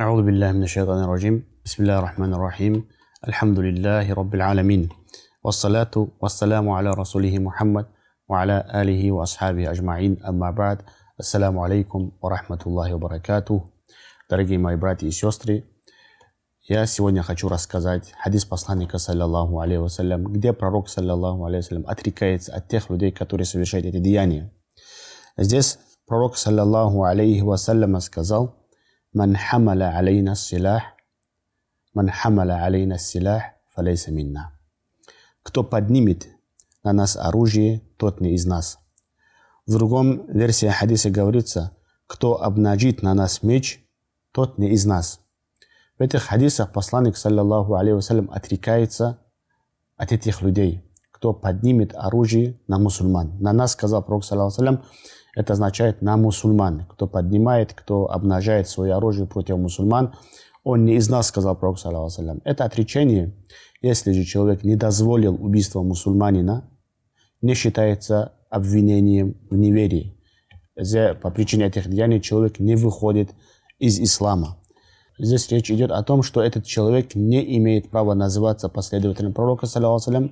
أعوذ بالله من الشيطان الرجيم بسم الله الرحمن الرحيم الحمد لله رب العالمين والصلاة والسلام على رسوله محمد وعلى آله وأصحابه أجمعين أما بعد السلام عليكم ورحمة الله وبركاته Дорогие мои братья и сестры, я сегодня хочу рассказать хадис посланника, саллиллаху алейхи вассалям, где пророк, саллиллаху алейхи вассалям, отрекается от тех людей, которые совершают эти деяния. Здесь пророк, саллиллаху алейхи вассалям, сказал, «Ман хамаля алейна силах, ман хамаля алейна силах, фалейса минна». Кто поднимет на нас оружие, тот не из нас. В другом версии хадиса говорится, кто обнажит на нас меч, тот не из нас. В этих хадисах посланник, саллиллаху алейхи отрекается от этих людей, кто поднимет оружие на мусульман. На нас, сказал пророк, саллиллаху это означает на мусульман. Кто поднимает, кто обнажает свое оружие против мусульман, он не из нас, сказал пророк, саллиллаху Это отречение, если же человек не дозволил убийство мусульманина, не считается обвинением в неверии. По причине этих деяний человек не выходит из ислама. Здесь речь идет о том, что этот человек не имеет права называться последователем пророка, саллиллаху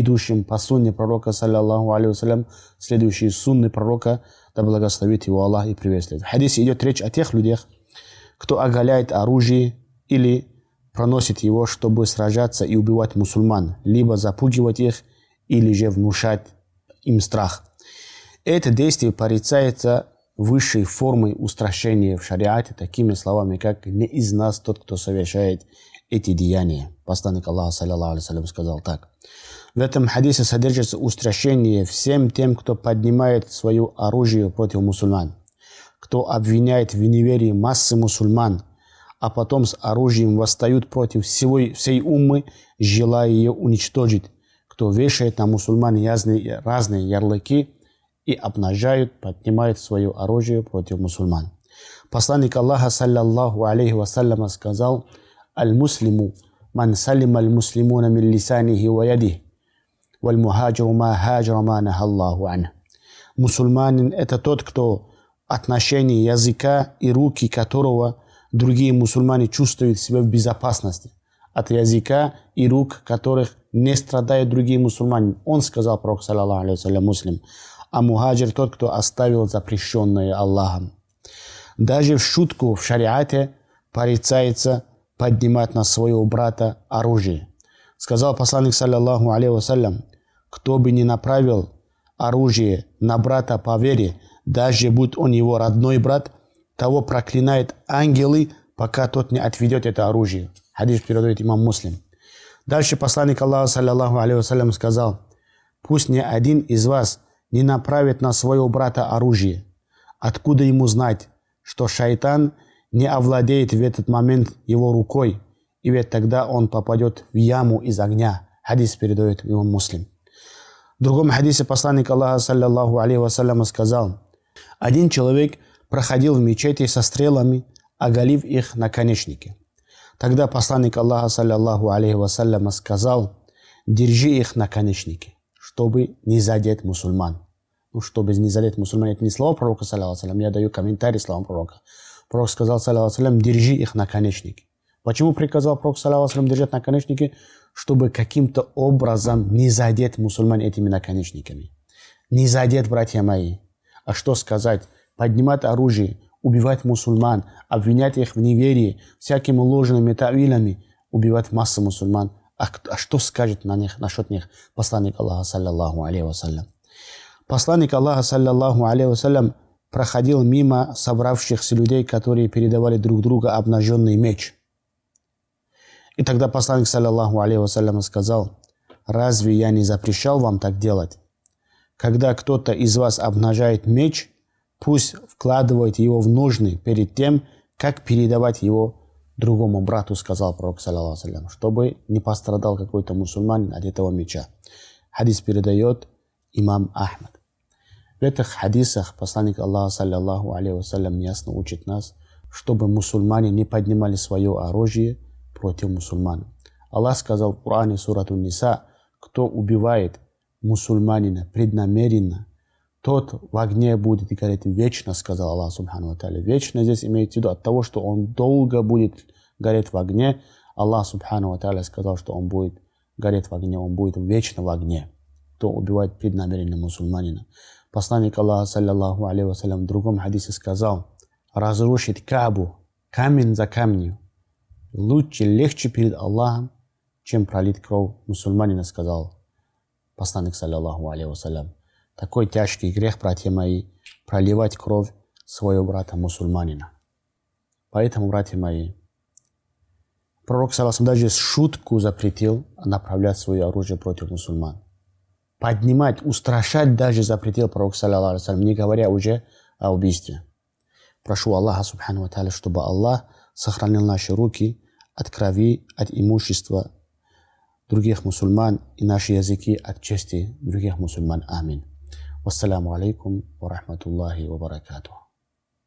идущим по сунне пророка, саллиллаху алейhi следующий сунны пророка, да благословит его Аллах и приветствует. В хадисе идет речь о тех людях, кто оголяет оружие или проносит его, чтобы сражаться и убивать мусульман, либо запугивать их, или же внушать им страх. Это действие порицается высшей формой устрашения в шариате такими словами, как «не из нас тот, кто совершает эти деяния». Посланник Аллаха, саллиллаху алейhi сказал так. В этом хадисе содержится устрашение всем тем, кто поднимает свое оружие против мусульман, кто обвиняет в неверии массы мусульман, а потом с оружием восстают против всего, всей уммы, желая ее уничтожить, кто вешает на мусульман разные, разные ярлыки – и обнажают, поднимают свое оружие против мусульман. Посланник Аллаха, саллаллаху алейхи вассаляма, сказал, «Аль-муслиму, ман салим аль-муслимуна мин лисанихи валь мухаджиру ма хаджира ма нахаллаху ан». Мусульманин – это тот, кто отношение языка и руки которого другие мусульмане чувствуют себя в безопасности. От языка и рук которых не страдают другие мусульмане. Он сказал, пророк, саллаллаху алейhi муслим, а мухаджир тот, кто оставил запрещенное Аллахом. Даже в шутку в шариате порицается поднимать на своего брата оружие. Сказал посланник, саллиллаху вассалям, кто бы не направил оружие на брата по вере, даже будь он его родной брат, того проклинает ангелы, пока тот не отведет это оружие. Хадис передает имам Муслим. Дальше посланник Аллаха, саллиллаху вассалям, сказал, пусть ни один из вас не направит на своего брата оружие. Откуда ему знать, что шайтан не овладеет в этот момент его рукой, и ведь тогда он попадет в яму из огня. Хадис передает его муслим. В другом хадисе посланник Аллаха, саллиллаху алейхи вассаляма, сказал, один человек проходил в мечети со стрелами, оголив их наконечники. Тогда посланник Аллаха, саллиллаху алейхи вассаляма, сказал, держи их наконечники чтобы не задеть мусульман. Ну, чтобы не задеть мусульман, это не слова пророка, саллиллаху я даю комментарий словам пророка. Пророк сказал, саллиллаху держи их наконечники. Почему приказал пророк, саллиллаху держать наконечники? Чтобы каким-то образом не задеть мусульман этими наконечниками. Не задеть, братья мои. А что сказать? Поднимать оружие, убивать мусульман, обвинять их в неверии, всякими ложными тавилями, убивать массу мусульман – а, а что скажет на них, насчет них посланник Аллаха, саллиллаху алейхи вассалям? Посланник Аллаха, саллиллаху алейхи вассалям, проходил мимо собравшихся людей, которые передавали друг другу обнаженный меч. И тогда посланник, саллиллаху алейхи сказал, «Разве я не запрещал вам так делать? Когда кто-то из вас обнажает меч, пусть вкладывает его в ножны перед тем, как передавать его другому брату сказал пророк, саллиллаху чтобы не пострадал какой-то мусульманин от этого меча. Хадис передает имам Ахмад. В этих хадисах посланник Аллаха, саллиллаху алейхи ясно учит нас, чтобы мусульмане не поднимали свое оружие против мусульман. Аллах сказал в Коране, сурату Ниса, кто убивает мусульманина преднамеренно, тот в огне будет гореть вечно, сказал Аллах Субхану Аталя. Вечно здесь имеется в виду от того, что он долго будет гореть в огне. Аллах Субхану Аталя сказал, что он будет гореть в огне, он будет вечно в огне. Кто убивает преднамеренно мусульманина. Посланник Аллаха, саллиллаху алейхи в другом хадисе сказал, разрушить Кабу камень за камнем лучше, легче перед Аллахом, чем пролить кровь мусульманина, сказал посланник, саллиллаху алейхи вассалям. Такой тяжкий грех, братья мои, проливать кровь своего брата мусульманина. Поэтому, братья мои, пророк, саллаху даже шутку запретил направлять свое оружие против мусульман. Поднимать, устрашать даже запретил пророк, саллаху не говоря уже о убийстве. Прошу Аллаха, субхану ва чтобы Аллах сохранил наши руки от крови, от имущества других мусульман и наши языки от чести других мусульман. Аминь. Вассаламу алейкум ва рахматуллахи ва баракатух.